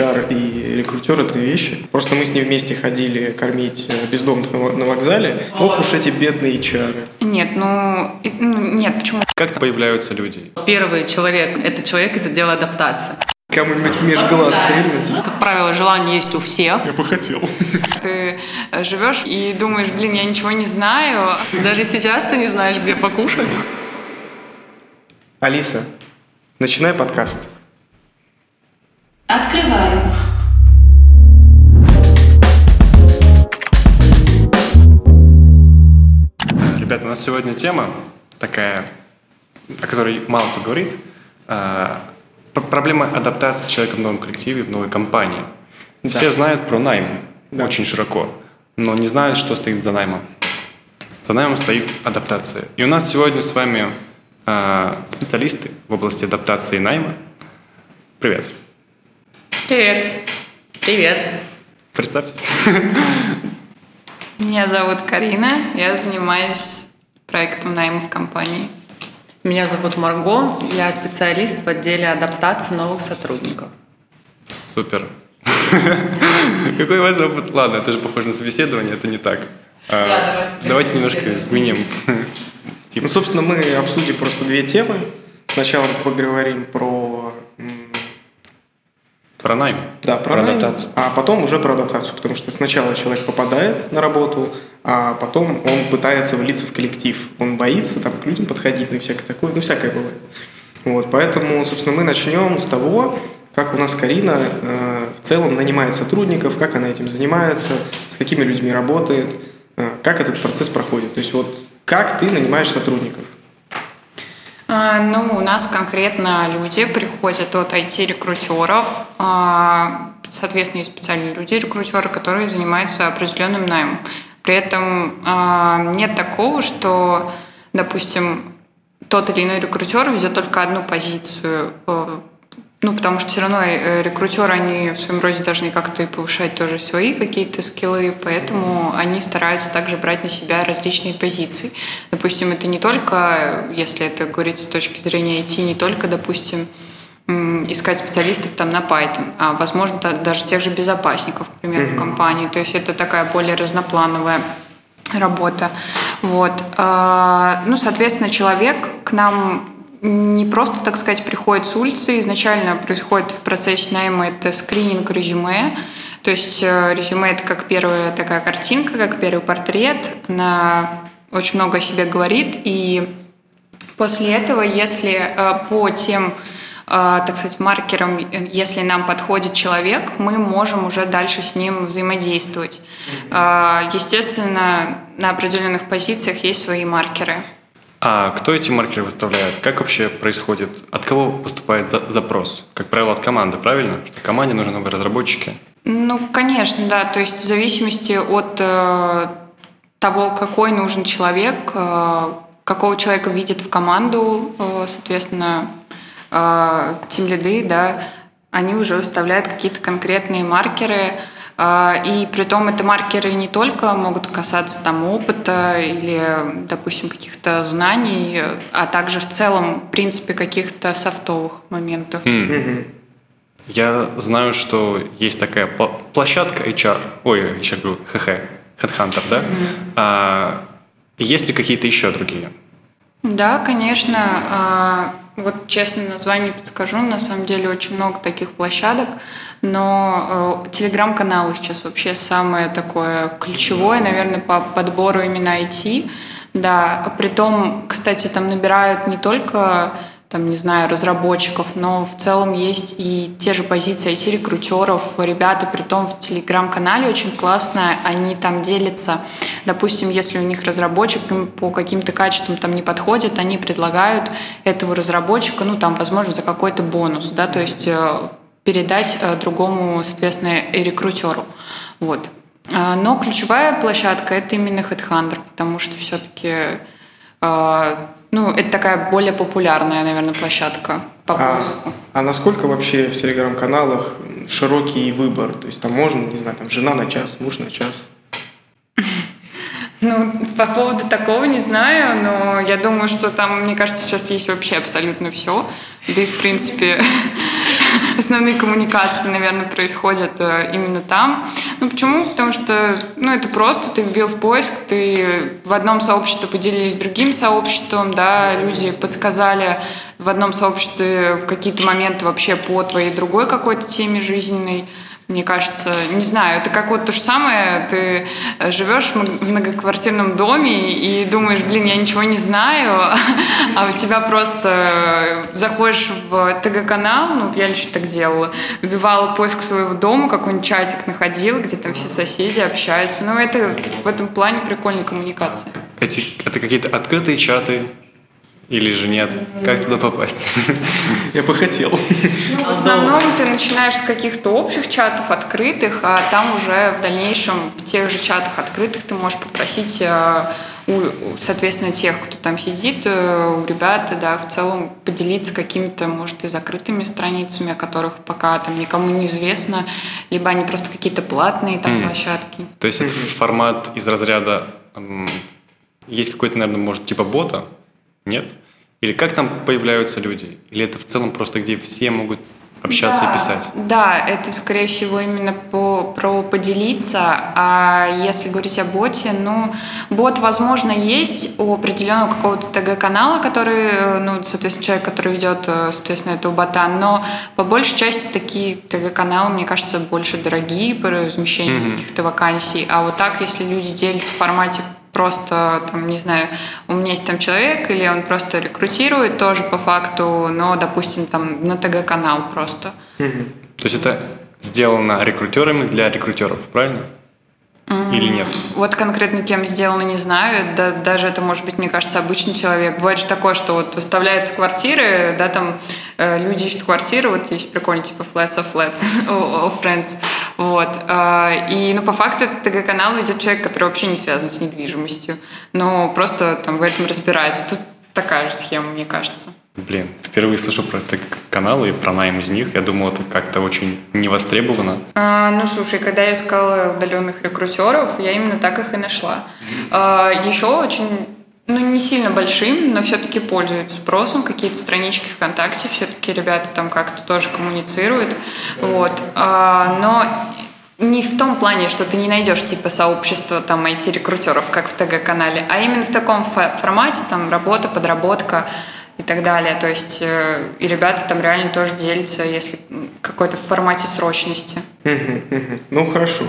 HR и рекрутер – это вещи. Просто мы с ним вместе ходили кормить э, бездомных на вокзале. Ох уж эти бедные HR. Нет, ну, ну нет, почему? Как появляются люди? Первый человек – это человек из отдела адаптации. Кому-нибудь меж глаз стрельнуть. Как правило, желание есть у всех. Я бы хотел. Ты э, живешь и думаешь, блин, я ничего не знаю. Даже сейчас ты не знаешь, где покушать. Алиса, начинай подкаст. Открываю. Ребята, у нас сегодня тема такая, о которой мало кто говорит. А, проблема адаптации человека в новом коллективе, в новой компании. Да. Все знают про найм да. очень широко, но не знают, что стоит за наймом. За наймом стоит адаптация. И у нас сегодня с вами э, специалисты в области адаптации найма. Привет. Привет. Привет. Представьтесь. Меня зовут Карина, я занимаюсь проектом найма в компании. Меня зовут Марго, я специалист в отделе адаптации новых сотрудников. Супер. Какой у вас опыт? Ладно, это же похоже на собеседование, это не так. А, давайте немножко изменим. Ну, собственно, мы обсудим просто две темы. Сначала поговорим про про найм. Да, про, про найм, адаптацию. А потом уже про адаптацию, потому что сначала человек попадает на работу, а потом он пытается влиться в коллектив. Он боится там к людям подходить, ну и всякое такое, ну всякое бывает. Вот, поэтому, собственно, мы начнем с того, как у нас Карина э, в целом нанимает сотрудников, как она этим занимается, с какими людьми работает, э, как этот процесс проходит. То есть вот как ты нанимаешь сотрудников? А, ну, у нас конкретно люди приходят от IT-рекрутеров, а, соответственно, есть специальные люди, рекрутеры, которые занимаются определенным наймом. При этом а, нет такого, что, допустим, тот или иной рекрутер ведет только одну позицию э, ну, потому что все равно э, рекрутеры, они в своем роде должны как-то и повышать тоже свои какие-то скиллы, поэтому они стараются также брать на себя различные позиции. Допустим, это не только, если это говорить с точки зрения IT, не только, допустим, искать специалистов там на Python, а возможно даже тех же безопасников, к примеру, в компании. То есть это такая более разноплановая работа. Вот. А, ну, соответственно, человек к нам не просто, так сказать, приходит с улицы. Изначально происходит в процессе найма это скрининг резюме. То есть э, резюме – это как первая такая картинка, как первый портрет. Она очень много о себе говорит. И после этого, если э, по тем э, так сказать, маркерам, если нам подходит человек, мы можем уже дальше с ним взаимодействовать. Естественно, на определенных позициях есть свои маркеры. А кто эти маркеры выставляет? Как вообще происходит? От кого поступает за запрос? Как правило, от команды, правильно? Что команде нужны новые разработчики. Ну, конечно, да. То есть в зависимости от э, того, какой нужен человек, э, какого человека видит в команду, э, соответственно, э, тим-лиды, да, они уже выставляют какие-то конкретные маркеры, и при том это маркеры не только могут касаться там опыта или, допустим, каких-то знаний, а также в целом, в принципе, каких-то софтовых моментов. Mm. Я знаю, что есть такая площадка HR, ой, еще говорю, ХХ, Headhunter, да? Mm-hmm. А, есть ли какие-то еще другие? Да, конечно. А, вот честно название подскажу, на самом деле очень много таких площадок но э, телеграм-каналы сейчас вообще самое такое ключевое, наверное, по подбору именно IT. Да, а при том, кстати, там набирают не только там, не знаю, разработчиков, но в целом есть и те же позиции IT-рекрутеров, ребята, при том в Телеграм-канале очень классно, они там делятся, допустим, если у них разработчик по каким-то качествам там не подходит, они предлагают этого разработчика, ну, там, возможно, за какой-то бонус, да, то есть э, передать э, другому, соответственно, рекрутеру. Вот. А, но ключевая площадка это именно HeadHunter, потому что все-таки э, ну, это такая более популярная, наверное, площадка по поиску. А, а насколько вообще в телеграм-каналах широкий выбор? То есть там можно, не знаю, там жена на час, муж на час? Ну, по поводу такого не знаю, но я думаю, что там, мне кажется, сейчас есть вообще абсолютно все. Да и, в принципе, основные коммуникации, наверное, происходят э, именно там. Ну, почему? Потому что, ну, это просто, ты вбил в поиск, ты в одном сообществе поделились с другим сообществом, да, люди подсказали в одном сообществе какие-то моменты вообще по твоей другой какой-то теме жизненной. Мне кажется, не знаю, это как вот то же самое, ты живешь в многоквартирном доме и думаешь, блин, я ничего не знаю, а у тебя просто заходишь в ТГ-канал, ну, я лично так делала, вбивала поиск своего дома, какой-нибудь чатик находил, где там все соседи общаются. Ну, это в этом плане прикольная коммуникация. Эти, это какие-то открытые чаты, или же нет? Как туда попасть? Я бы хотел. Ну, в основном ты начинаешь с каких-то общих чатов, открытых, а там уже в дальнейшем в тех же чатах открытых ты можешь попросить э, у, соответственно, тех, кто там сидит, э, у ребят, да, в целом поделиться какими-то, может, и закрытыми страницами, о которых пока там никому не известно, либо они просто какие-то платные там mm. площадки. То есть это формат из разряда есть какой-то, наверное, может, типа бота, нет? Или как там появляются люди? Или это в целом просто где все могут общаться да, и писать? Да, это, скорее всего, именно по, про поделиться. А если говорить о боте, ну, бот, возможно, есть у определенного какого-то ТГ-канала, который, э, ну, соответственно, человек, который ведет, э, соответственно, этого бота, но по большей части такие ТГ-каналы, мне кажется, больше дорогие по размещению mm-hmm. каких-то вакансий. А вот так, если люди делятся в формате просто, там, не знаю, у меня есть там человек, или он просто рекрутирует тоже по факту, но, допустим, там на ТГ-канал просто. То есть это сделано рекрутерами для рекрутеров, правильно? Или нет? Вот конкретно кем сделано, не знаю. Да, даже это может быть, мне кажется, обычный человек. Бывает же такое, что вот выставляются квартиры, да, там люди ищут квартиры, вот есть прикольно, типа flats of flats, of friends. Вот. Э, и, ну, по факту ТГ-канал ведет человек, который вообще не связан с недвижимостью, но просто там в этом разбирается. Тут такая же схема, мне кажется. Блин, впервые слышу про это каналы и про найм из них. Я думал, это как-то очень невостребовано. А, ну, слушай, когда я искала удаленных рекрутеров, я именно так их и нашла. А, еще очень ну, не сильно большим, но все-таки пользуются спросом. Какие-то странички ВКонтакте, все-таки ребята там как-то тоже коммуницируют. Вот. А, но не в том плане, что ты не найдешь типа сообщества там IT-рекрутеров, как в ТГ-канале, а именно в таком формате, там работа, подработка, и так далее. То есть э, и ребята там реально тоже делятся, если какой-то в формате срочности. Ну хорошо.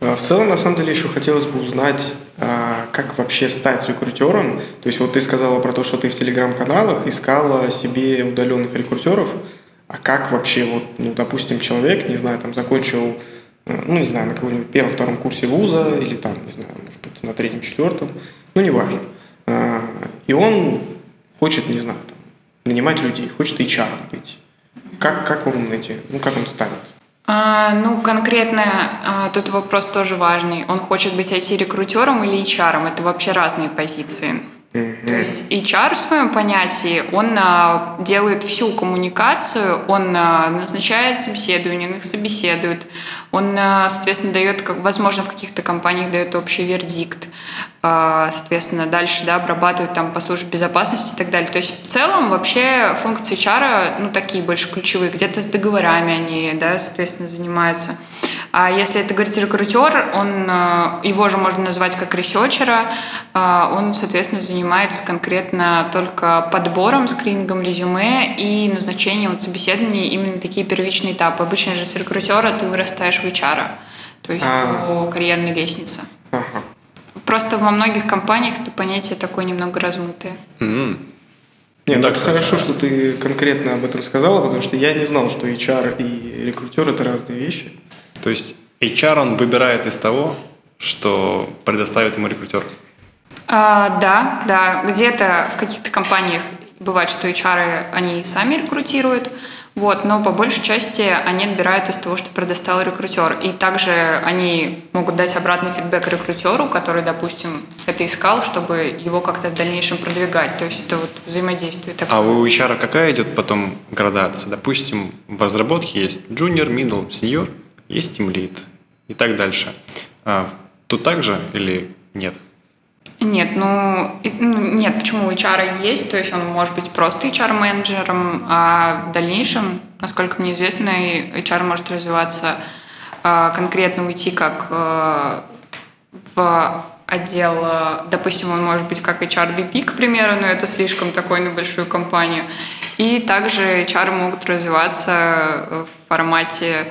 А в целом, на самом деле, еще хотелось бы узнать, а, как вообще стать рекрутером. То есть вот ты сказала про то, что ты в телеграм-каналах искала себе удаленных рекрутеров. А как вообще, вот, ну, допустим, человек, не знаю, там закончил, э, ну, не знаю, на каком-нибудь первом-втором курсе вуза или там, не знаю, может быть, на третьем-четвертом, ну, неважно. А, и он хочет, не знаю, там, нанимать людей, хочет HR быть. Как, как он эти, ну как он станет? А, ну, конкретно а, тут вопрос тоже важный. Он хочет быть IT-рекрутером или HR? Это вообще разные позиции. Mm-hmm. То есть HR в своем понятии, он а, делает всю коммуникацию, он а, назначает собеседование, он их собеседует, он, а, соответственно, дает, возможно, в каких-то компаниях дает общий вердикт. А, соответственно, дальше да, обрабатывать там по службе безопасности и так далее. То есть в целом вообще функции HR, ну, такие больше ключевые, где-то с договорами они, да, соответственно, занимаются. А если это говорить рекрутер, он, э, его же можно назвать как ресерчера, он, соответственно, занимается конкретно только подбором, скринингом резюме и назначением вот собеседований именно такие первичные этапы. Обычно же с рекрутера ты вырастаешь в HR, то есть А-а-а. по карьерной лестнице. Ага. Просто во многих компаниях это понятие такое немного размытое. Mm-hmm. Нет, ну, так хорошо, что ты конкретно об этом сказала, потому что я не знал, что HR и рекрутер это разные вещи. То есть HR он выбирает из того, что предоставит ему рекрутер. А, да, да. Где-то в каких-то компаниях бывает, что HR они сами рекрутируют, вот, но по большей части они отбирают из того, что предоставил рекрутер. И также они могут дать обратный фидбэк рекрутеру, который, допустим, это искал, чтобы его как-то в дальнейшем продвигать. То есть это вот взаимодействие такое. А у HR какая идет потом градация? Допустим, в разработке есть junior, middle, senior, есть team lead и так дальше. А тут также или нет? Нет, ну, ну, нет, почему HR есть, то есть он может быть просто HR-менеджером, а в дальнейшем, насколько мне известно, HR может развиваться а, конкретно уйти как а, в отдел, допустим, он может быть как HRBP, к примеру, но это слишком такой на большую компанию. И также HR могут развиваться в формате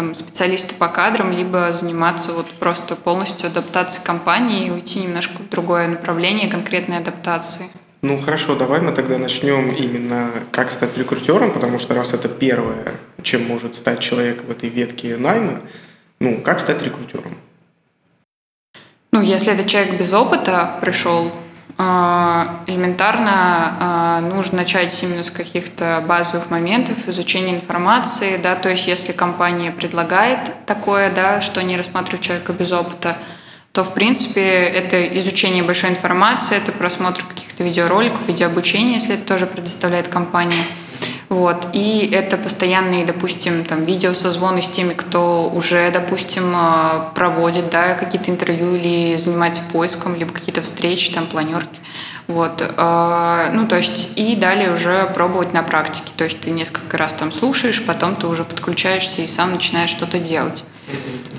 там, специалиста по кадрам, либо заниматься вот просто полностью адаптацией компании и уйти немножко в другое направление конкретной адаптации. Ну хорошо, давай мы тогда начнем именно как стать рекрутером, потому что раз это первое, чем может стать человек в этой ветке найма, ну как стать рекрутером? Ну, если этот человек без опыта пришел, элементарно а, нужно начать именно с каких-то базовых моментов изучения информации, да, то есть если компания предлагает такое, да, что не рассматривает человека без опыта, то, в принципе, это изучение большой информации, это просмотр каких-то видеороликов, видеообучение, если это тоже предоставляет компания – вот. И это постоянные, допустим, там, видеосозвоны с теми, кто уже, допустим, а, проводит да, какие-то интервью или занимается поиском, либо какие-то встречи, там, планерки. Вот. А, ну, то есть, и далее уже пробовать на практике. То есть ты несколько раз там слушаешь, потом ты уже подключаешься и сам начинаешь что-то делать.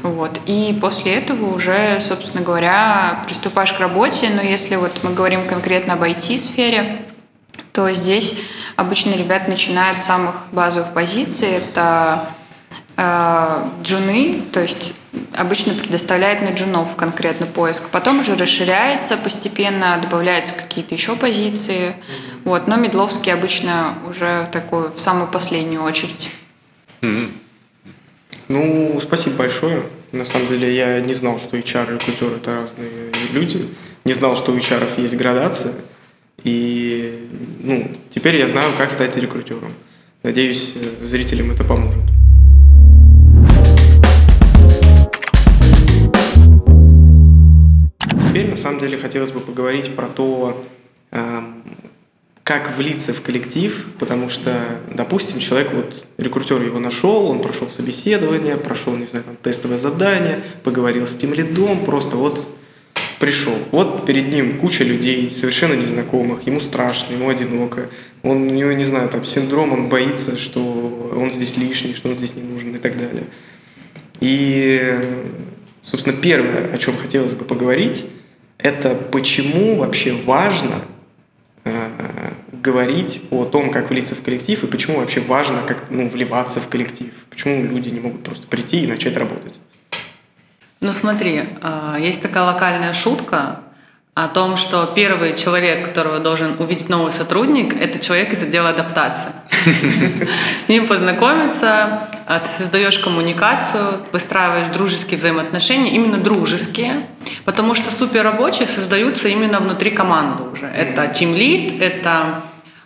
Вот. И после этого уже, собственно говоря, приступаешь к работе. Но если вот мы говорим конкретно об IT-сфере, то здесь Обычно ребят начинают с самых базовых позиций. Это э, джуны, то есть обычно предоставляет на джунов конкретно поиск. Потом уже расширяется постепенно, добавляются какие-то еще позиции. Вот, но Медловский обычно уже такой в самую последнюю очередь. Ну, спасибо большое. На самом деле я не знал, что HR и рекрутеры это разные люди. Не знал, что у HR есть градация. И ну, теперь я знаю, как стать рекрутером. Надеюсь, зрителям это поможет. Теперь, на самом деле, хотелось бы поговорить про то, эм, как влиться в коллектив, потому что, допустим, человек, вот рекрутер его нашел, он прошел собеседование, прошел, не знаю, там, тестовое задание, поговорил с тем лидом, просто вот пришел. Вот перед ним куча людей, совершенно незнакомых, ему страшно, ему одиноко. Он, у него, не знаю, там синдром, он боится, что он здесь лишний, что он здесь не нужен и так далее. И, собственно, первое, о чем хотелось бы поговорить, это почему вообще важно э, говорить о том, как влиться в коллектив, и почему вообще важно как, ну, вливаться в коллектив. Почему люди не могут просто прийти и начать работать. Ну смотри, а, есть такая локальная шутка о том, что первый человек, которого должен увидеть новый сотрудник, это человек из отдела адаптации. С ним познакомиться, а, ты создаешь коммуникацию, выстраиваешь дружеские взаимоотношения, именно дружеские, потому что суперрабочие создаются именно внутри команды уже. Это team lead, это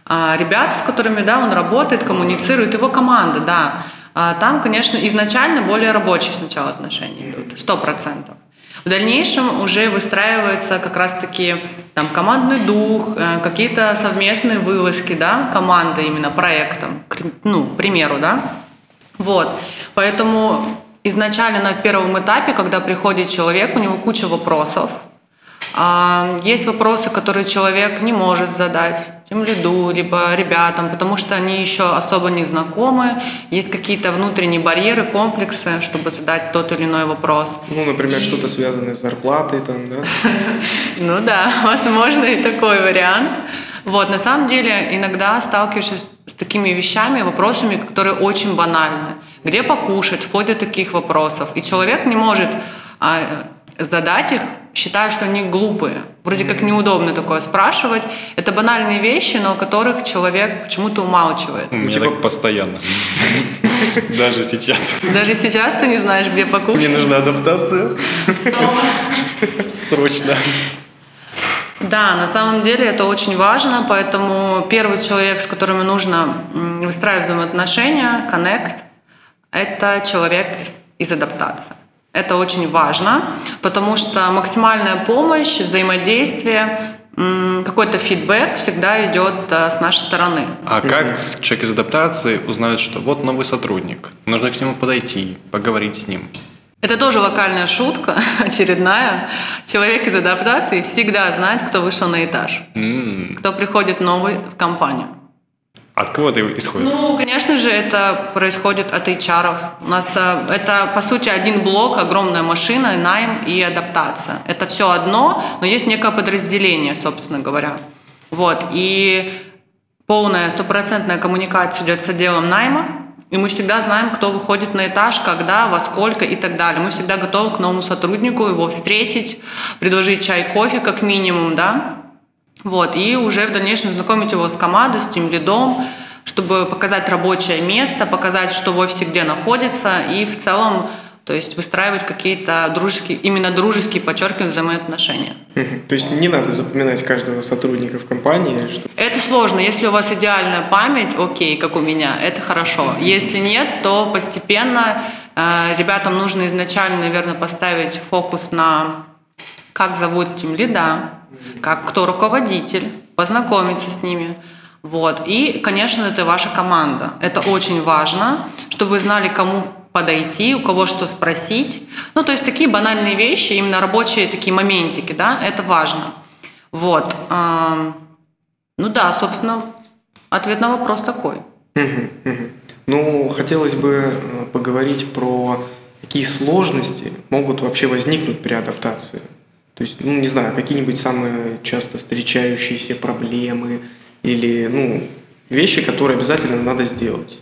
а, ребята, с которыми да, он работает, коммуницирует, его команда, да. А там, конечно, изначально более рабочие сначала отношения идут, сто процентов. В дальнейшем уже выстраивается как раз-таки там командный дух, э, какие-то совместные вылазки, да, команды именно проектом, ну, к примеру, да. Вот. Поэтому изначально на первом этапе, когда приходит человек, у него куча вопросов. А, есть вопросы, которые человек не может задать тем лиду, либо ребятам, потому что они еще особо не знакомы, есть какие-то внутренние барьеры, комплексы, чтобы задать тот или иной вопрос. Ну, например, и... что-то связанное с зарплатой там, да? Ну да, возможно и такой вариант. Вот, на самом деле, иногда сталкиваешься с такими вещами, вопросами, которые очень банальны. Где покушать, вплоть до таких вопросов. И человек не может а, задать их считаю, что они глупые. Вроде как неудобно такое спрашивать. Это банальные вещи, но о которых человек почему-то умалчивает. У меня типа... так постоянно. Даже сейчас. Даже сейчас ты не знаешь, где покушать? Мне нужна адаптация. Срочно. Да, на самом деле это очень важно, поэтому первый человек, с которым нужно выстраивать взаимоотношения, connect, это человек из адаптации. Это очень важно, потому что максимальная помощь, взаимодействие, какой-то фидбэк всегда идет э, с нашей стороны. А как человек из адаптации узнает, что вот новый сотрудник, нужно к нему подойти, поговорить с ним? Это тоже локальная шутка, очередная. Человек из адаптации всегда знает, кто вышел на этаж, М, кто приходит новый в компанию. От кого это исходит? Ну, конечно же, это происходит от HR. У нас э, это, по сути, один блок, огромная машина, найм и адаптация. Это все одно, но есть некое подразделение, собственно говоря. Вот. И полная стопроцентная коммуникация идет с отделом найма, и мы всегда знаем, кто выходит на этаж, когда, во сколько и так далее. Мы всегда готовы к новому сотруднику его встретить, предложить чай, кофе как минимум, да, вот, и уже в дальнейшем знакомить его с командой, с тем лидом, чтобы показать рабочее место, показать, что в офисе где находится, и в целом, то есть выстраивать какие-то дружеские, именно дружеские, подчеркиваю, взаимоотношения. То есть не надо запоминать каждого сотрудника в компании, что Это сложно. Если у вас идеальная память, окей, как у меня, это хорошо. Если нет, то постепенно э, ребятам нужно изначально, наверное, поставить фокус на как зовут тем лида, как кто руководитель, познакомиться с ними. Вот. И, конечно, это ваша команда. Это очень важно, чтобы вы знали, кому подойти, у кого что спросить. Ну, то есть такие банальные вещи, именно рабочие такие моментики, да, это важно. Вот. Ну да, собственно, ответ на вопрос такой. Ну, хотелось бы э, поговорить про какие сложности могут вообще возникнуть при адаптации. То есть, ну, не знаю, какие-нибудь самые часто встречающиеся проблемы или, ну, вещи, которые обязательно надо сделать.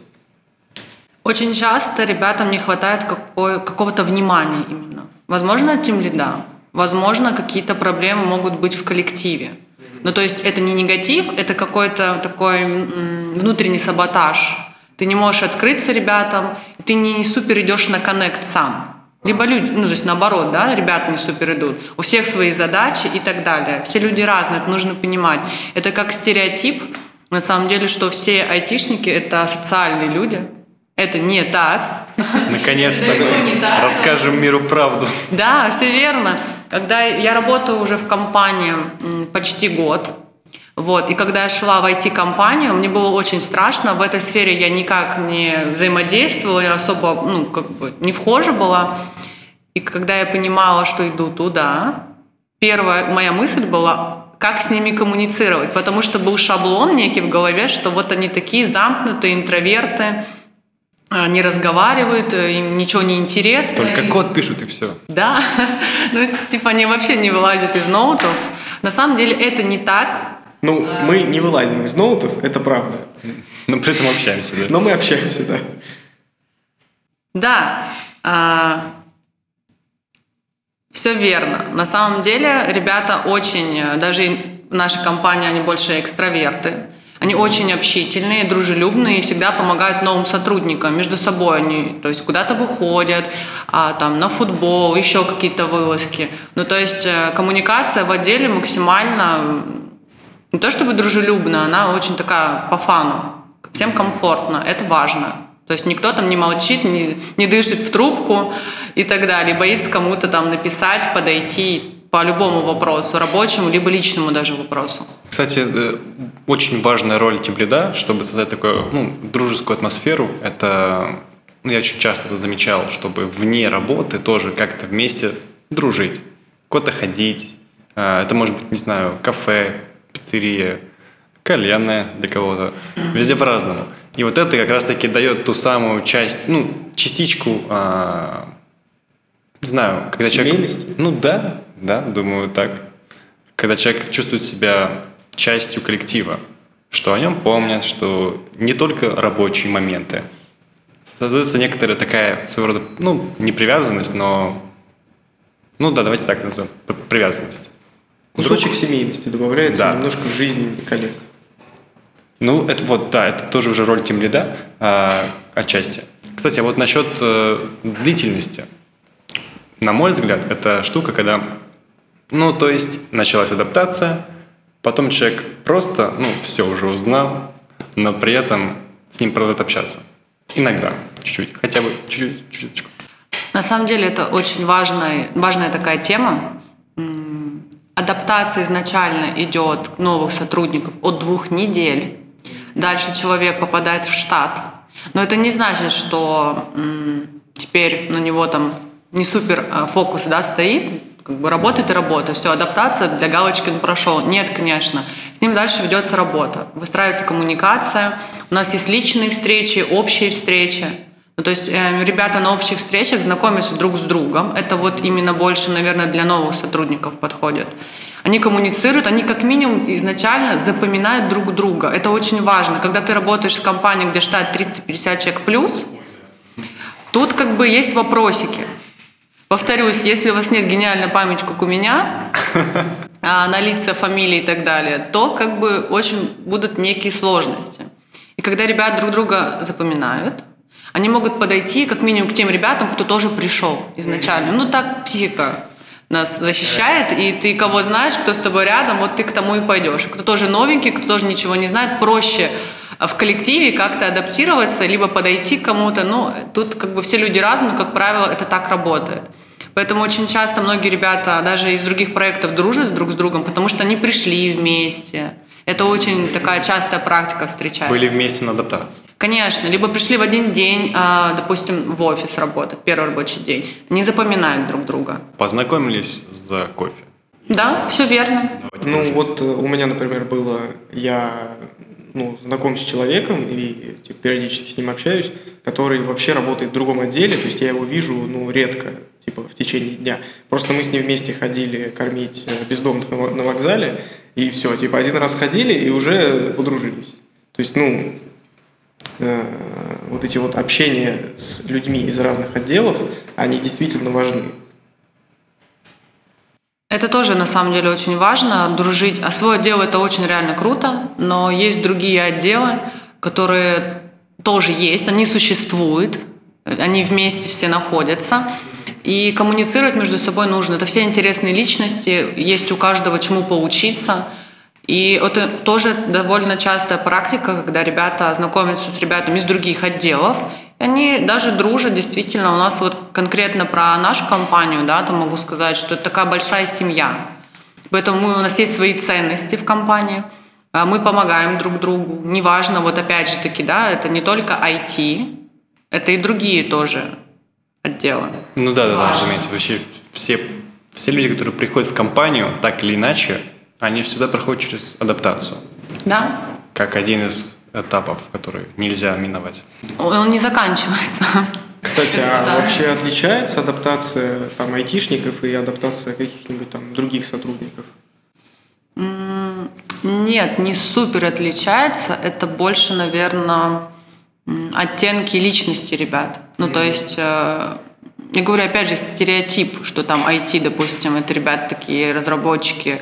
Очень часто ребятам не хватает какого-то внимания именно. Возможно, тем лида, возможно, какие-то проблемы могут быть в коллективе. Ну, то есть это не негатив, это какой-то такой внутренний саботаж. Ты не можешь открыться ребятам, ты не супер идешь на коннект сам. Либо люди, ну, то есть наоборот, да, ребята не супер идут. У всех свои задачи и так далее. Все люди разные, это нужно понимать. Это как стереотип, на самом деле, что все айтишники – это социальные люди. Это не так. Наконец-то мы расскажем миру правду. Да, все верно. Когда я работаю уже в компании почти год, вот, и когда я шла в IT-компанию, мне было очень страшно. В этой сфере я никак не взаимодействовала, я особо, ну, как бы не вхожа была. И когда я понимала, что иду туда, первая моя мысль была, как с ними коммуницировать, потому что был шаблон некий в голове, что вот они такие замкнутые, интроверты, а, не разговаривают, им ничего не интересно. Только код пишут и все. да, ну типа они вообще не вылазят из ноутов. На самом деле это не так. Ну, мы не вылазим из ноутов, это правда. Но при этом общаемся, да? Но мы общаемся, да. Да, все верно. На самом деле ребята очень, э, даже нашей компании они больше экстраверты. Они очень общительные, дружелюбные и всегда помогают новым сотрудникам между собой. Они, то есть куда-то выходят, а, там на футбол, еще какие-то вылазки. Ну то есть э, коммуникация в отделе максимально не то чтобы дружелюбная, она очень такая по фану. Всем комфортно, это важно. То есть никто там не молчит, не, не дышит в трубку и так далее, боится кому-то там написать, подойти по любому вопросу, рабочему, либо личному даже вопросу. Кстати, э, очень важная роль тимлида, чтобы создать такую ну, дружескую атмосферу, это, ну, я очень часто это замечал, чтобы вне работы тоже как-то вместе дружить, куда-то ходить. Э, Это может быть, не знаю, кафе, пиццерия, кальянная для кого-то. Везде по-разному. И вот это как раз-таки дает ту самую часть, ну, частичку, а, не знаю, когда человек... Семейности? Ну да, да, думаю так. Когда человек чувствует себя частью коллектива, что о нем помнят, что не только рабочие моменты. Создается некоторая такая своего рода, ну, не привязанность, но... Ну да, давайте так назовем. Привязанность. Кусочек семейности добавляется Да. немножко в жизнь коллег. Ну, это вот, да, это тоже уже роль тем лида отчасти. Кстати, а вот насчет э, длительности. На мой взгляд, это штука, когда, ну, то есть началась адаптация, потом человек просто, ну, все уже узнал, но при этом с ним продолжает общаться. Иногда, чуть-чуть, хотя бы чуть-чуть, чуть-чуть. На самом деле это очень важная, важная такая тема. Адаптация изначально идет новых сотрудников от двух недель. Дальше человек попадает в штат. Но это не значит, что теперь на него там не супер а, фокус, да, стоит, как бы работает и работает. Все, адаптация для галочки он прошел. Нет, конечно. С ним дальше ведется работа, выстраивается коммуникация. У нас есть личные встречи, общие встречи. Ну, то есть э, ребята на общих встречах знакомятся друг с другом. Это вот именно больше, наверное, для новых сотрудников подходит. Они коммуницируют, они как минимум изначально запоминают друг друга. Это очень важно. Когда ты работаешь в компании, где штат 350 человек плюс, тут как бы есть вопросики. Повторюсь, если у вас нет гениальной памяти, как у меня, а, на лица, фамилии и так далее, то как бы очень будут некие сложности. И когда ребят друг друга запоминают, они могут подойти как минимум к тем ребятам, кто тоже пришел изначально. Ну так психика нас защищает, и ты кого знаешь, кто с тобой рядом, вот ты к тому и пойдешь. Кто тоже новенький, кто тоже ничего не знает, проще в коллективе как-то адаптироваться, либо подойти к кому-то. Ну, тут как бы все люди разные, как правило, это так работает. Поэтому очень часто многие ребята даже из других проектов дружат друг с другом, потому что они пришли вместе. Это очень такая частая практика встречается. Были вместе на адаптации. Конечно. Либо пришли в один день, а, допустим, в офис работать, первый рабочий день. Не запоминают друг друга. Познакомились за кофе. Да, все верно. Давайте ну дружить. вот э, у меня, например, было, я ну, знаком с человеком и типа, периодически с ним общаюсь, который вообще работает в другом отделе, то есть я его вижу ну, редко типа в течение дня. Просто мы с ним вместе ходили кормить э, бездомных на вокзале, и все, типа один раз ходили и уже подружились. То есть, ну, э, вот эти вот общения с людьми из разных отделов, они действительно важны. Это тоже на самом деле очень важно, дружить. А свое дело это очень реально круто, но есть другие отделы, которые тоже есть, они существуют, они вместе все находятся. И коммуницировать между собой нужно. Это все интересные личности, есть у каждого чему поучиться. И это тоже довольно частая практика, когда ребята знакомятся с ребятами из других отделов, и они даже дружат, действительно. У нас вот конкретно про нашу компанию, да, там могу сказать, что это такая большая семья. Поэтому у нас есть свои ценности в компании, а мы помогаем друг другу. Неважно, вот опять же таки, да, это не только IT, это и другие тоже отдела. Ну да, да, да, разумеется. Вообще все, все люди, которые приходят в компанию, так или иначе, они всегда проходят через адаптацию. Да. Как один из этапов, который нельзя миновать. Он не заканчивается. Кстати, а да. вообще отличается адаптация там айтишников и адаптация каких-нибудь там других сотрудников? Нет, не супер отличается. Это больше, наверное, оттенки личности ребят. Ну, то есть, э, я говорю, опять же, стереотип, что там IT, допустим, это ребята такие разработчики,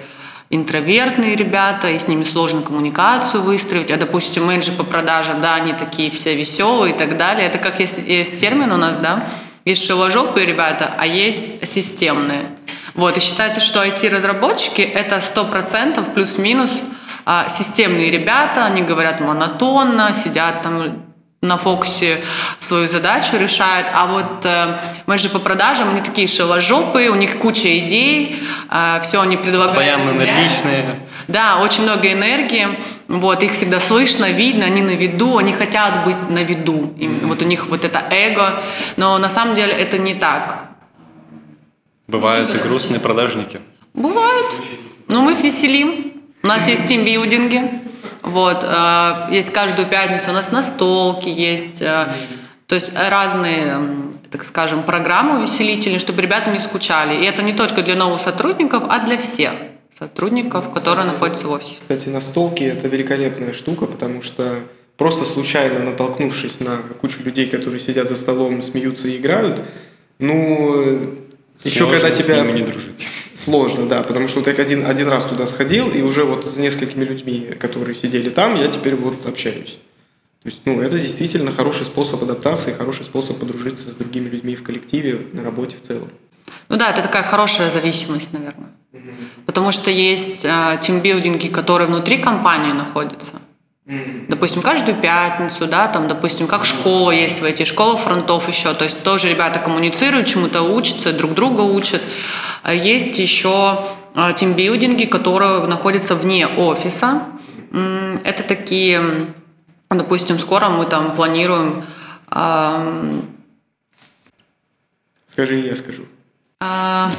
интровертные ребята, и с ними сложно коммуникацию выстроить, а, допустим, менеджеры по продажам, да, они такие все веселые и так далее. Это как есть, есть термин у нас, да, есть шелojопые ребята, а есть системные. Вот, и считается, что IT-разработчики — это 100% плюс-минус а, системные ребята, они говорят монотонно, сидят там на фокусе свою задачу решает, а вот э, менеджеры по продажам, они такие шеложопые, у них куча идей, э, все они предлагают. Постоянно энергичные. Да, очень много энергии, вот, их всегда слышно, видно, они на виду, они хотят быть на виду, Им, вот у них вот это эго, но на самом деле это не так. Бывают и грустные продажники. Бывают, но мы их веселим. У нас есть тимбилдинги, вот, э, есть каждую пятницу у нас настолки есть, э, то есть разные, так скажем, программы увеселительные, чтобы ребята не скучали. И это не только для новых сотрудников, а для всех сотрудников, которые находятся в офисе. Кстати, настолки – это великолепная штука, потому что просто случайно натолкнувшись на кучу людей, которые сидят за столом, смеются и играют, ну, еще когда тебя... с ними не дружить. Сложно, да, потому что вот я один, один раз туда сходил, и уже вот с несколькими людьми, которые сидели там, я теперь вот общаюсь. То есть, ну, это действительно хороший способ адаптации, хороший способ подружиться с другими людьми в коллективе, на работе в целом. Ну да, это такая хорошая зависимость, наверное. Потому что есть э, тимбилдинги, которые внутри компании находятся. Допустим, каждую пятницу, да, там, допустим, как школа есть в эти школы фронтов еще, то есть тоже ребята коммуницируют, чему-то учатся, друг друга учат. А есть еще а, тимбилдинги, которые находятся вне офиса. Это такие, допустим, скоро мы там планируем Скажи, я скажу. А,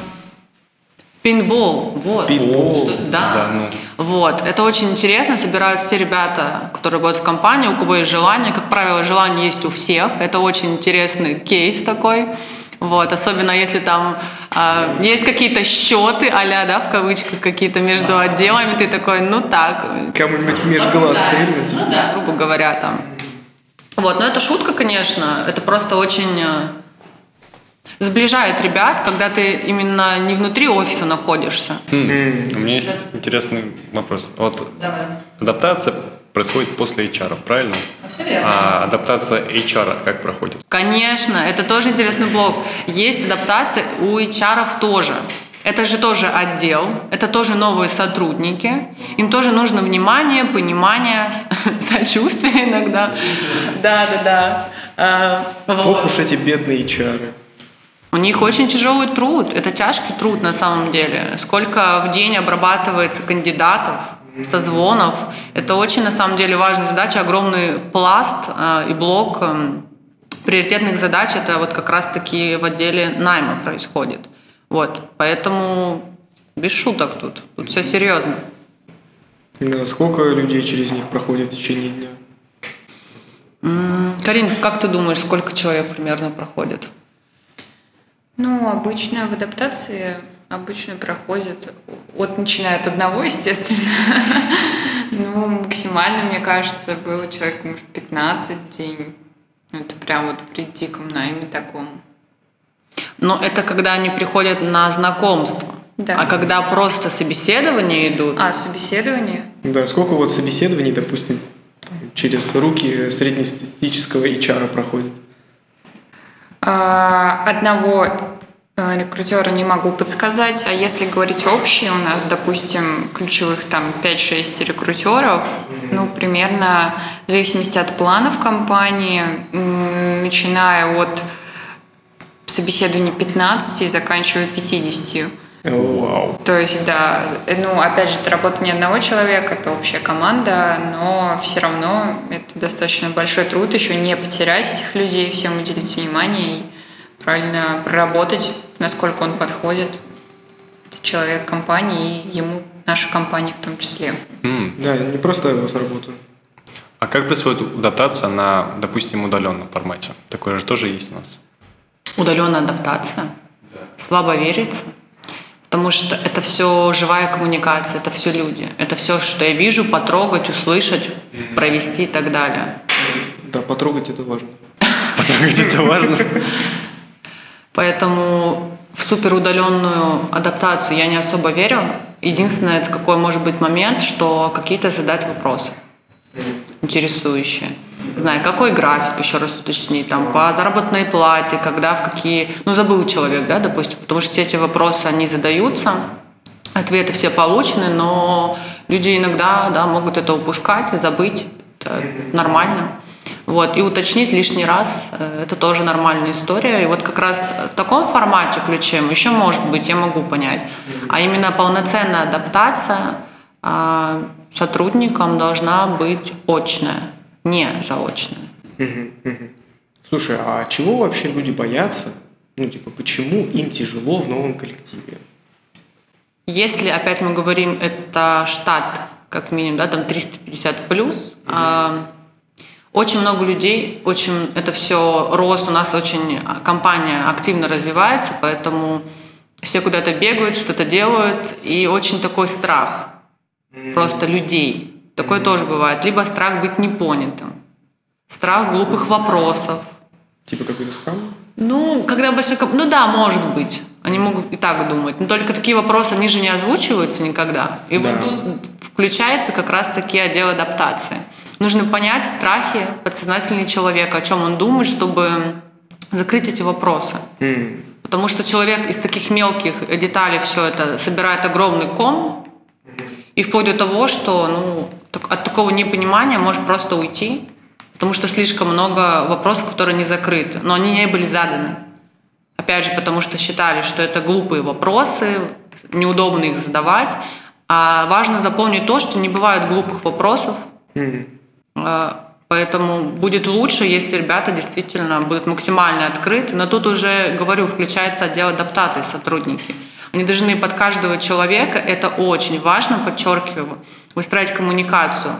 Пинбол, вот. Пинбол. Да. Да, ну. Вот, это очень интересно. Собираются все ребята, которые будут в компании, у кого есть желание. Как правило, желание есть у всех. Это очень интересный кейс такой. Вот, особенно если там а, есть какие-то счеты, а да, в кавычках, какие-то между отделами, ты такой, ну так, Кому-нибудь меж глаз стрельнуть. ну да, грубо говоря, там. Вот, но это шутка, конечно, это просто очень э, сближает ребят, когда ты именно не внутри офиса находишься. У меня есть интересный вопрос. Вот Давай. адаптация происходит после HR, правильно? Верно. А адаптация HR как проходит? Конечно, это тоже интересный блок. Есть адаптация у HR тоже. Это же тоже отдел, это тоже новые сотрудники. Им тоже нужно внимание, понимание, сочувствие иногда. Да, да, да. А. Ох уж эти бедные чары. У них очень тяжелый труд, это тяжкий труд на самом деле. Сколько в день обрабатывается кандидатов, созвонов. Это очень на самом деле важная задача, огромный пласт э, и блок э, приоритетных задач. Это вот как раз-таки в отделе найма происходит. Вот, поэтому без шуток тут, тут все серьезно. Да, сколько людей через них проходит в течение дня? Карин, как ты думаешь, сколько человек примерно проходит? Ну, обычно в адаптации обычно проходит от начиная от одного, естественно. Ну, максимально, мне кажется, было человек, может, 15 в день. Ну, Это прям вот при диком найме таком. Но это когда они приходят на знакомство. Да. А когда просто собеседования идут, А, собеседование? Да, сколько вот собеседований, допустим, через руки среднестатистического HR проходит? А, Одного э, рекрутера не могу подсказать, а если говорить общее, у нас, допустим, ключевых там 5-6 рекрутеров, ну, примерно в зависимости от планов компании, начиная от собеседований 15 и заканчивая 50. Вау. То есть, да, э, ну, опять же, это работа не одного человека, это общая команда, но все равно это достаточно большой труд, еще не потерять этих людей, всем уделить внимание и правильно проработать, насколько он подходит. Это человек компании, и ему наша компания в том числе. М. Да, не просто вас работаю. А как происходит адаптация на, допустим, удаленном формате? Такое же тоже есть у нас. Удаленная адаптация. Слабо верится. Потому что это все живая коммуникация, это все люди. Это все, что я вижу, потрогать, услышать, провести и так далее. Да, потрогать это важно. Потрогать это важно. Поэтому в суперудаленную адаптацию я не особо верю. Единственное, это какой может быть момент, что какие-то задать вопросы интересующие. Знаю, какой график, еще раз уточнить, там, по заработной плате, когда, в какие... Ну, забыл человек, да, допустим, потому что все эти вопросы, они задаются, ответы все получены, но люди иногда, да, могут это упускать, забыть, это нормально. Вот, и уточнить лишний раз, э, это тоже нормальная история. И вот как раз в таком формате ключем еще может быть, я могу понять. А именно полноценная адаптация а, сотрудникам должна быть очная, не заочная. Слушай, а чего вообще люди боятся? Ну, типа, почему им тяжело в новом коллективе? Если, опять мы говорим, это штат, как минимум, да, там 350 плюс, а, очень много людей, очень это все рост, у нас очень а, компания активно развивается, поэтому все куда-то бегают, что-то делают, и очень такой страх просто людей. Такое тоже бывает. Либо страх быть непонятым, страх глупых вопросов. Типа какой-то скам? Ну, когда большой... Ну да, может быть. Они могут и так думать. Но только такие вопросы, они же не озвучиваются никогда. И Да. вот тут включается как раз-таки отдел адаптации. Нужно понять страхи подсознательный человека, о чем он думает, чтобы закрыть эти вопросы. Потому что человек из таких мелких деталей все это собирает огромный ком, и вплоть до того, что ну, от такого непонимания может просто уйти, потому что слишком много вопросов, которые не закрыты, но они не были заданы. Опять же, потому что считали, что это глупые вопросы, неудобно их задавать. А важно запомнить то, что не бывает глупых вопросов. А, Поэтому будет лучше, если ребята действительно будут максимально открыты. Но тут уже, говорю, включается отдел адаптации сотрудники. Они должны под каждого человека, это очень важно, подчеркиваю, выстраивать коммуникацию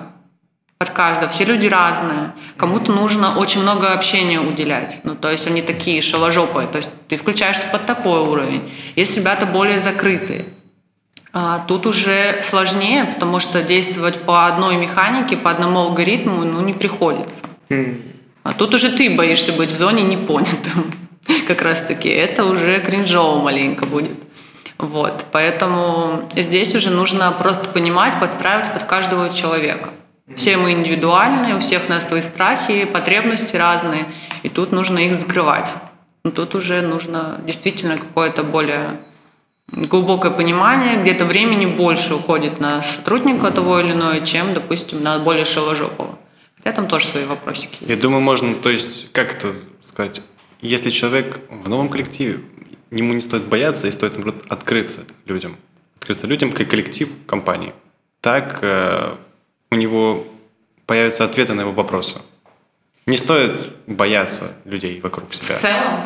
под каждого. Все люди разные. Кому-то нужно очень много общения уделять. Ну, то есть они такие шаложопые. То есть ты включаешься под такой уровень. Есть ребята более закрытые. А тут уже сложнее, потому что действовать по одной механике, по одному алгоритму, ну, не приходится. А тут уже ты боишься быть в зоне непонятым. Как раз таки. Это уже кринжово маленько будет. Вот, поэтому здесь уже нужно просто понимать, подстраивать под каждого человека. Все мы индивидуальные, у всех у нас свои страхи, потребности разные, и тут нужно их закрывать. Но тут уже нужно действительно какое-то более глубокое понимание, где-то времени больше уходит на сотрудника того или иного, чем, допустим, на более шаложопого. Хотя там тоже свои вопросики есть. Я думаю, можно, то есть, как это сказать, если человек в новом коллективе, ему не стоит бояться и стоит, наоборот, открыться людям. Открыться людям как коллектив компании. Так э, у него появятся ответы на его вопросы. Не стоит бояться людей вокруг себя. В целом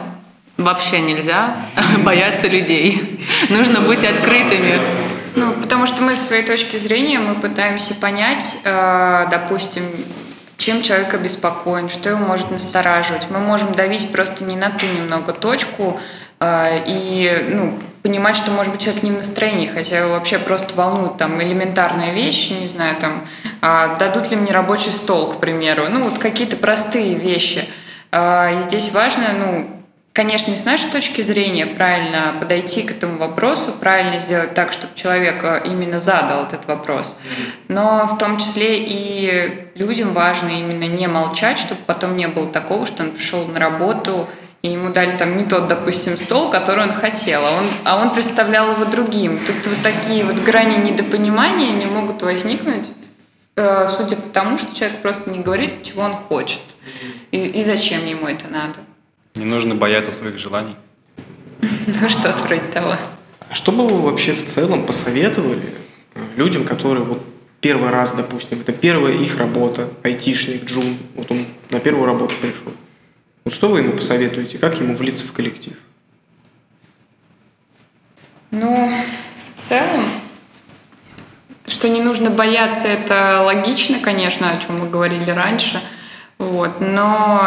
вообще нельзя бояться людей. Нужно быть открытыми. Ну, потому что мы, с своей точки зрения, мы пытаемся понять, э, допустим, чем человек обеспокоен, что его может настораживать. Мы можем давить просто не на ту немного точку, и ну, понимать, что, может быть, человек не в настроении, хотя его вообще просто волнует там элементарная вещь, не знаю, там, а, дадут ли мне рабочий стол, к примеру. Ну, вот какие-то простые вещи. А, и здесь важно, ну, конечно, с нашей точки зрения правильно подойти к этому вопросу, правильно сделать так, чтобы человек э, именно задал этот вопрос. Но в том числе и людям важно именно не молчать, чтобы потом не было такого, что он пришел на работу и ему дали там не тот, допустим, стол, который он хотел, а он, а он представлял его другим. Тут вот такие вот грани недопонимания не могут возникнуть, э, судя по тому, что человек просто не говорит, чего он хочет и, и зачем ему это надо. Не нужно бояться своих желаний. Ну, что-то вроде того. А что бы вы вообще в целом посоветовали людям, которые вот первый раз, допустим, это первая их работа, айтишник, джун, вот он на первую работу пришел. Вот что вы ему посоветуете, как ему влиться в коллектив? Ну, в целом, что не нужно бояться, это логично, конечно, о чем мы говорили раньше. Вот. Но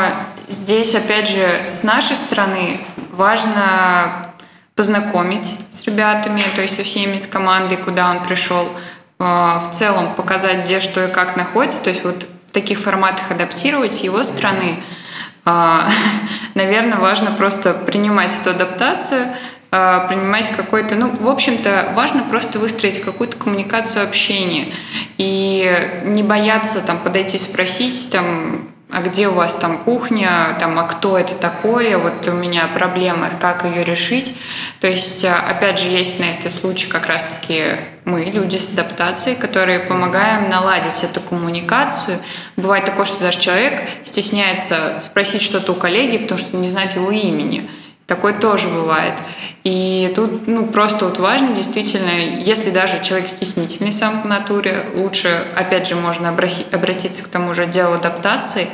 здесь, опять же, с нашей стороны важно познакомить с ребятами, то есть со всеми с командой, куда он пришел, в целом показать, где что и как находится, то есть вот в таких форматах адаптировать его страны. А, наверное, важно просто принимать эту адаптацию, а, принимать какой-то, ну, в общем-то, важно просто выстроить какую-то коммуникацию общения и не бояться там подойти спросить там а где у вас там кухня, там, а кто это такое, вот у меня проблема, как ее решить. То есть, а, опять же, есть на это случай как раз-таки мы, люди с адаптацией, которые помогаем наладить эту коммуникацию. Бывает такое, что даже человек стесняется спросить что-то у коллеги, потому что не знает его имени. Такое тоже бывает. И тут ну, просто вот важно действительно, если даже человек стеснительный сам по натуре, лучше, опять же, можно обратиться к тому же отделу адаптации,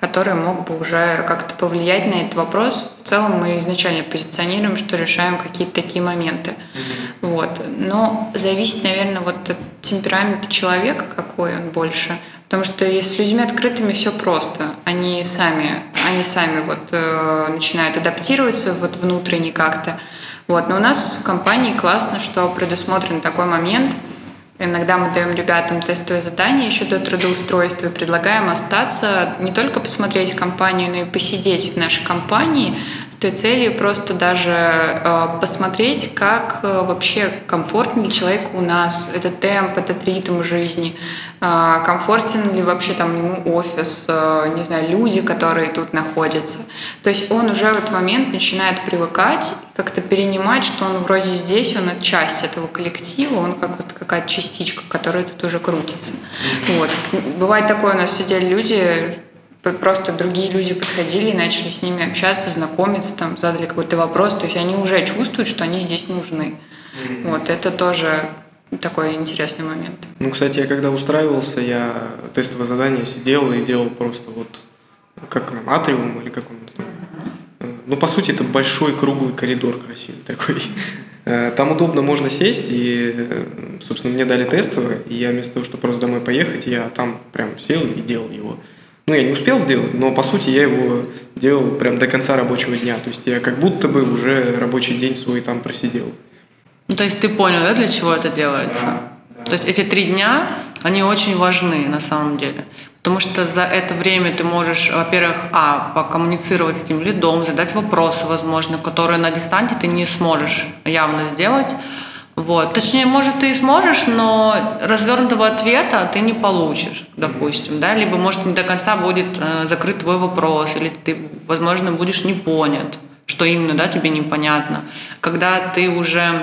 который мог бы уже как-то повлиять на этот вопрос. В целом мы изначально позиционируем, что решаем какие-то такие моменты. Mm-hmm. Вот. Но зависит, наверное, вот от темперамента человека, какой он больше. Потому что с людьми открытыми все просто. Они сами, они сами вот э, начинают адаптироваться вот внутренне как-то. Вот. Но у нас в компании классно, что предусмотрен такой момент. Иногда мы даем ребятам тестовые задания еще до трудоустройства и предлагаем остаться, не только посмотреть компанию, но и посидеть в нашей компании, той целью просто даже э, посмотреть, как э, вообще комфортен ли человеку у нас этот темп, этот ритм жизни, э, комфортен ли вообще там ему офис, э, не знаю, люди, которые тут находятся. То есть он уже в этот момент начинает привыкать, как-то перенимать, что он вроде здесь, он часть этого коллектива, он как вот какая-то частичка, которая тут уже крутится. Вот. Бывает такое, у нас сидели люди, просто другие люди подходили и начали с ними общаться, знакомиться, там, задали какой-то вопрос, то есть они уже чувствуют, что они здесь нужны. Mm-hmm. Вот это тоже такой интересный момент. Ну, кстати, я когда устраивался, я тестовое задание сидел и делал просто вот как нам, атриум или как он там. Ну, по сути, это большой круглый коридор красивый такой. Э, там удобно можно сесть, и, собственно, мне дали тестовое, и я вместо того, чтобы просто домой поехать, я там прям сел и делал его. Ну, я не успел сделать, но, по сути, я его делал прям до конца рабочего дня. То есть я как будто бы уже рабочий день свой там просидел. Ну, то есть ты понял, да, для чего это делается? Да, да. То есть эти три дня, они очень важны на самом деле. Потому что за это время ты можешь, во-первых, а, покоммуницировать с тем лидом, задать вопросы, возможно, которые на дистанте ты не сможешь явно сделать. Вот. Точнее, может, ты и сможешь, но развернутого ответа ты не получишь, допустим, да, либо, может, не до конца будет э, закрыт твой вопрос, или ты, возможно, будешь не понят, что именно, да, тебе непонятно. Когда ты уже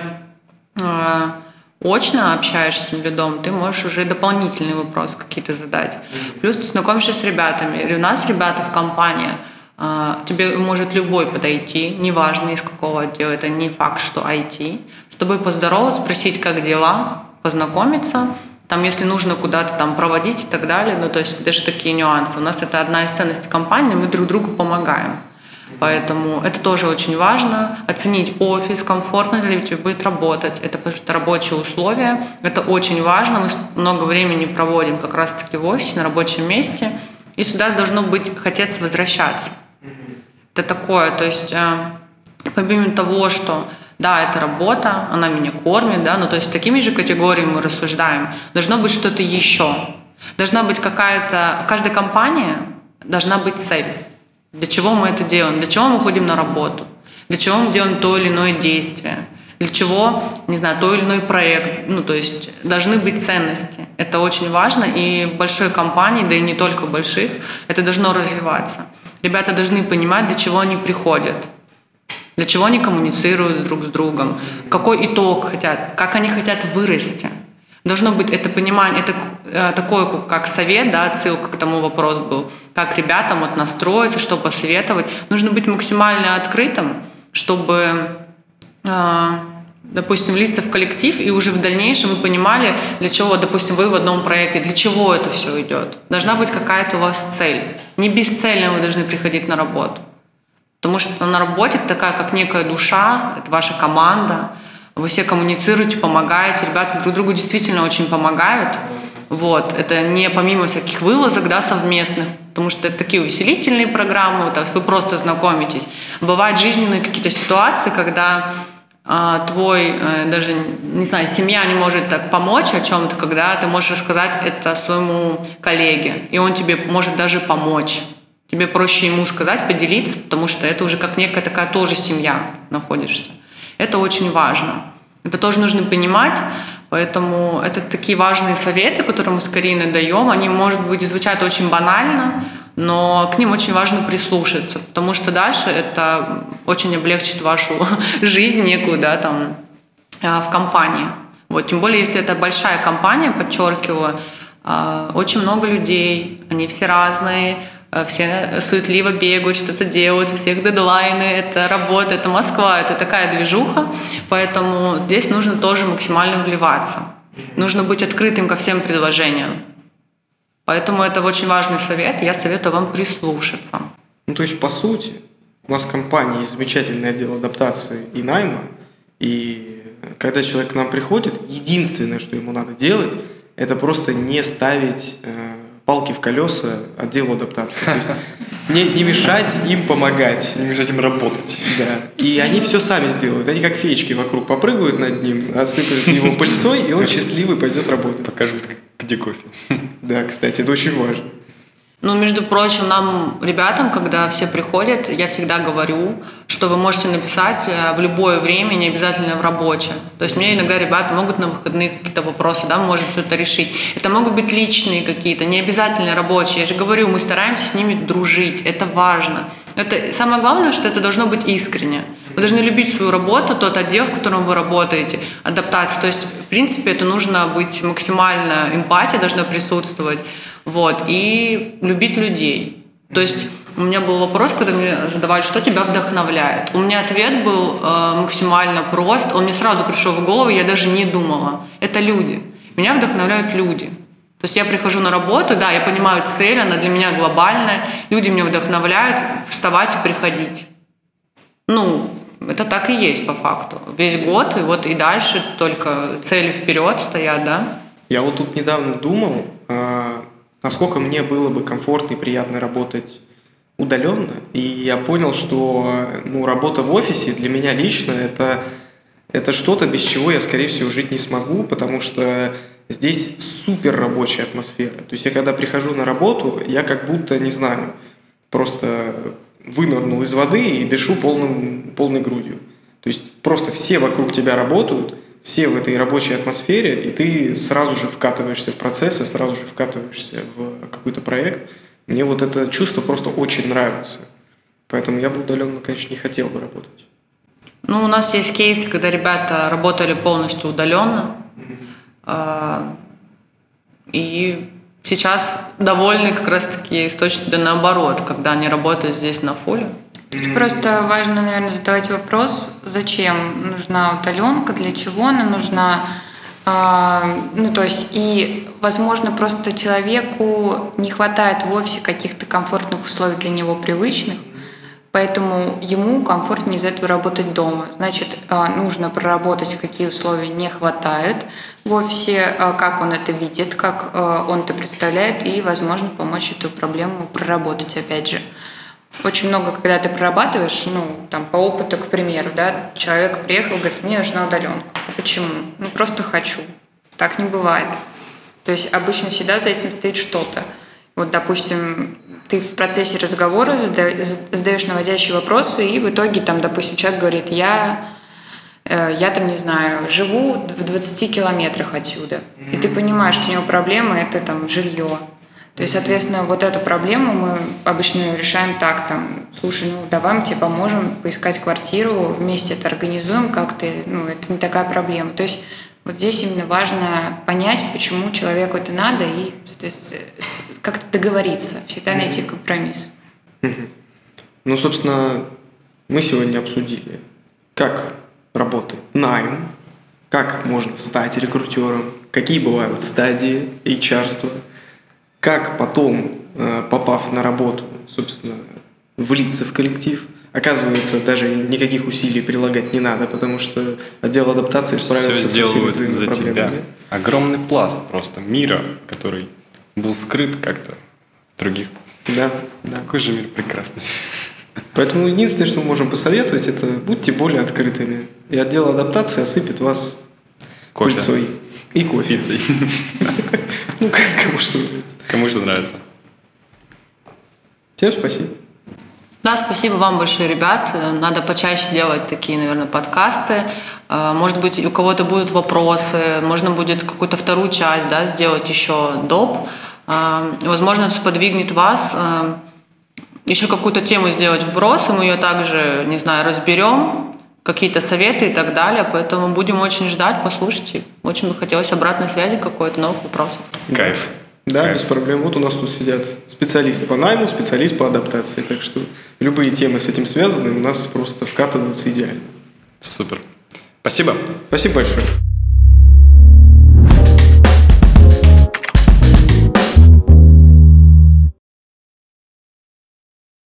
а, очно общаешься с этим лидом, ты можешь уже дополнительные вопросы какие-то задать. Плюс ты знакомишься с ребятами. У нас ребята в компании, а, тебе может любой подойти, неважно из какого отдела, это не факт, что IT, с тобой поздороваться, спросить, как дела, познакомиться, там, если нужно куда-то там проводить и так далее, ну, то есть даже такие нюансы. У нас это одна из ценностей компании, мы друг другу помогаем. Поэтому это тоже очень важно. Оценить офис, комфортно ли тебе будет работать. Это рабочие условия. Это очень важно. Мы много времени проводим как раз-таки в офисе, на рабочем месте. И сюда должно быть хотеться возвращаться. Это такое, то есть э, помимо того, что да, это работа, она меня кормит, да, ну то есть такими же категориями мы рассуждаем. Должно быть что-то еще. Должна быть какая-то, каждая компания должна быть цель. Для чего мы это делаем? Для чего мы ходим на работу? Для чего мы делаем то или иное действие? Для чего, не знаю, то или иной проект? Ну, то есть должны быть ценности. Это очень важно, и в большой компании, да и не только в больших, это должно развиваться. Ребята должны понимать, для чего они приходят, для чего они коммуницируют друг с другом, какой итог хотят, как они хотят вырасти. Должно быть это понимание, это э, такое, как совет, да, отсылка к тому вопросу был, как ребятам вот настроиться, что посоветовать. Нужно быть максимально открытым, чтобы, э, допустим, влиться в коллектив, и уже в дальнейшем вы понимали, для чего, допустим, вы в одном проекте, для чего это все идет. Должна быть какая-то у вас цель. Не бесцельно вы должны приходить на работу. Потому что на работе такая, как некая душа, это ваша команда, вы все коммуницируете, помогаете, ребята друг другу действительно очень помогают. Вот, это не помимо всяких вылазок, да, совместных, потому что это такие усилительные программы, то есть вы просто знакомитесь. Бывают жизненные какие-то ситуации, когда э, твой, э, даже, не знаю, семья не может так помочь о чем-то, когда ты можешь рассказать это своему коллеге, и он тебе может даже помочь. Тебе проще ему сказать, поделиться, потому что это уже как некая такая тоже семья находишься. Это очень важно. Это тоже нужно понимать, Поэтому это такие важные советы, которые мы с Кариной даем. Они, может быть, звучат очень банально, но к ним очень важно прислушаться, потому что дальше это очень облегчит вашу жизнь некую, да, там, а, в компании. Вот, тем более, если это большая компания, подчеркиваю, а, очень много людей, они все разные, все суетливо бегают, что-то делают, у всех дедлайны, это работа, это Москва, это такая движуха, поэтому здесь нужно тоже максимально вливаться. Нужно быть открытым ко всем предложениям. Поэтому это очень важный совет, я советую вам прислушаться. Ну, то есть, по сути, у нас в компании есть замечательный отдел адаптации и найма, и когда человек к нам приходит, единственное, что ему надо делать, это просто не ставить э, палки в колеса отделу адаптации. То есть не, не мешать им помогать. Не мешать им работать. Да. И они все сами сделают. Они как феечки вокруг попрыгают над ним, отсыпают его пыльцой, и он счастливый пойдет работать. Покажут, где кофе. Да, кстати, это очень важно. Ну, между прочим, нам, ребятам, когда все приходят, я всегда говорю, что вы можете написать э, в любое время, не обязательно в рабочее. То есть мне иногда ребята могут на выходных какие-то вопросы, да, мы можем что-то решить. Это могут быть личные какие-то, не обязательно рабочие. Я же говорю, мы стараемся с ними дружить, это важно. Это самое главное, что это должно быть искренне. Вы должны любить свою работу, тот отдел, в котором вы работаете, адаптация. То есть, в принципе, это нужно быть максимально, эмпатия должна присутствовать. Вот, и любить людей. То есть у меня был вопрос, когда мне задавали, что тебя вдохновляет. У меня ответ был э, максимально прост. Он мне сразу пришел в голову, я даже не думала. Это люди. Меня вдохновляют люди. То есть я прихожу на работу, да, я понимаю цель, она для меня глобальная. Люди меня вдохновляют вставать и приходить. Ну, это так и есть по факту. Весь год, и вот и дальше только цели вперед стоят, да? Я вот тут недавно думал, а, насколько мне было бы комфортно и приятно работать удаленно. И я понял, что ну, работа в офисе для меня лично это, это что-то, без чего я, скорее всего, жить не смогу, потому что здесь супер рабочая атмосфера. То есть я когда прихожу на работу, я как будто, не знаю, просто вынырнул из воды и дышу полным, полной грудью. То есть просто все вокруг тебя работают, все в этой рабочей атмосфере, и ты сразу же вкатываешься в процессы, сразу же вкатываешься в какой-то проект. Мне вот это чувство просто очень нравится. Поэтому я бы удаленно, конечно, не хотел бы работать. Ну, у нас есть кейсы, когда ребята работали полностью удаленно. Mm-hmm. И сейчас довольны как раз-таки да наоборот, когда они работают здесь на фуле. Тут просто важно, наверное, задавать вопрос, зачем нужна удаленка, для чего она нужна. А, ну, то есть, и, возможно, просто человеку не хватает вовсе каких-то комфортных условий для него привычных, Поэтому ему комфортнее из этого работать дома. Значит, а, нужно проработать, какие условия не хватает в офисе, а, как он это видит, как а, он это представляет, и, возможно, помочь эту проблему проработать, опять же. Очень много, когда ты прорабатываешь, ну, там, по опыту, к примеру, да, человек приехал, говорит, мне нужна удаленка. Почему? Ну, просто хочу. Так не бывает. То есть обычно всегда за этим стоит что-то. Вот, допустим, ты в процессе разговора задаешь наводящие вопросы, и в итоге, там, допустим, человек говорит, я, э, я там, не знаю, живу в 20 километрах отсюда. И ты понимаешь, что у него проблема – это там жилье. То есть, соответственно, вот эту проблему мы обычно решаем так, там, слушай, ну, давай мы тебе поможем поискать квартиру, вместе это организуем как-то, ну, это не такая проблема. То есть, вот здесь именно важно понять, почему человеку это надо, и, как-то договориться, всегда найти компромисс. Ну, собственно, мы сегодня обсудили, как работает найм, как можно стать рекрутером, какие бывают стадии HR, как потом, э, попав на работу, собственно, влиться в коллектив – Оказывается, даже никаких усилий прилагать не надо, потому что отдел адаптации справится Все со всеми твоими за проблемами. Тебя. Огромный пласт просто мира, который был скрыт как-то других. Да, да. Какой же мир прекрасный. Поэтому единственное, что мы можем посоветовать, это будьте более открытыми. И отдел адаптации осыпет вас Кофе. пыльцой. И кофе. Пиццей. Ну, кому что нравится. Кому что нравится. Всем спасибо. Да, спасибо вам большое, ребят. Надо почаще делать такие, наверное, подкасты. Э, может быть, у кого-то будут вопросы, можно будет какую-то вторую часть да, сделать еще доп. Э, возможно, сподвигнет вас э, еще какую-то тему сделать вброс, и мы ее также, не знаю, разберем, какие-то советы и так далее. Поэтому будем очень ждать, послушайте. Очень бы хотелось обратной связи какой-то, новых вопросов. Кайф. Да, Кайф. без проблем. Вот у нас тут сидят специалисты по найму, специалист по адаптации. Так что любые темы с этим связаны, у нас просто вкатываются идеально. Супер. Спасибо. Спасибо большое.